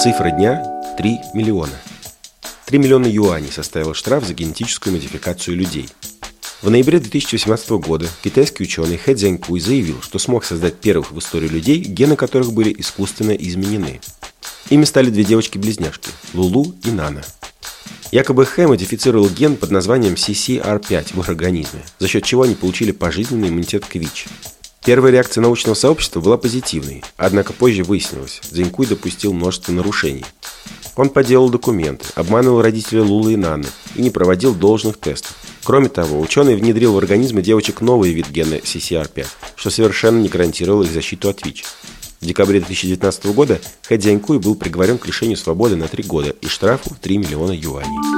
Цифра дня – 3 миллиона. 3 миллиона юаней составил штраф за генетическую модификацию людей. В ноябре 2018 года китайский ученый Хэ Цзянькуй заявил, что смог создать первых в истории людей, гены которых были искусственно изменены. Ими стали две девочки-близняшки – Лулу и Нана. Якобы Хэ модифицировал ген под названием CCR5 в их организме, за счет чего они получили пожизненный иммунитет к ВИЧ. Первая реакция научного сообщества была позитивной, однако позже выяснилось, Дзинькуй допустил множество нарушений. Он подделал документы, обманывал родителей Лулы и Наны и не проводил должных тестов. Кроме того, ученый внедрил в организмы девочек новый вид гена CCR5, что совершенно не гарантировало их защиту от ВИЧ. В декабре 2019 года Хэ Дзянькуй был приговорен к лишению свободы на три года и штрафу в 3 миллиона юаней.